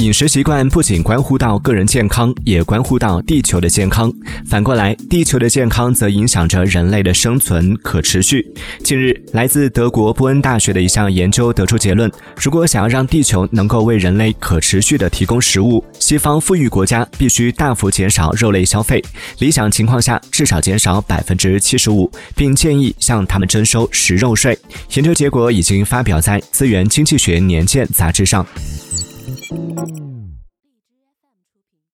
饮食习惯不仅关乎到个人健康，也关乎到地球的健康。反过来，地球的健康则影响着人类的生存可持续。近日，来自德国波恩大学的一项研究得出结论：如果想要让地球能够为人类可持续的提供食物，西方富裕国家必须大幅减少肉类消费，理想情况下至少减少百分之七十五，并建议向他们征收食肉税。研究结果已经发表在《资源经济学年鉴》杂志上。Música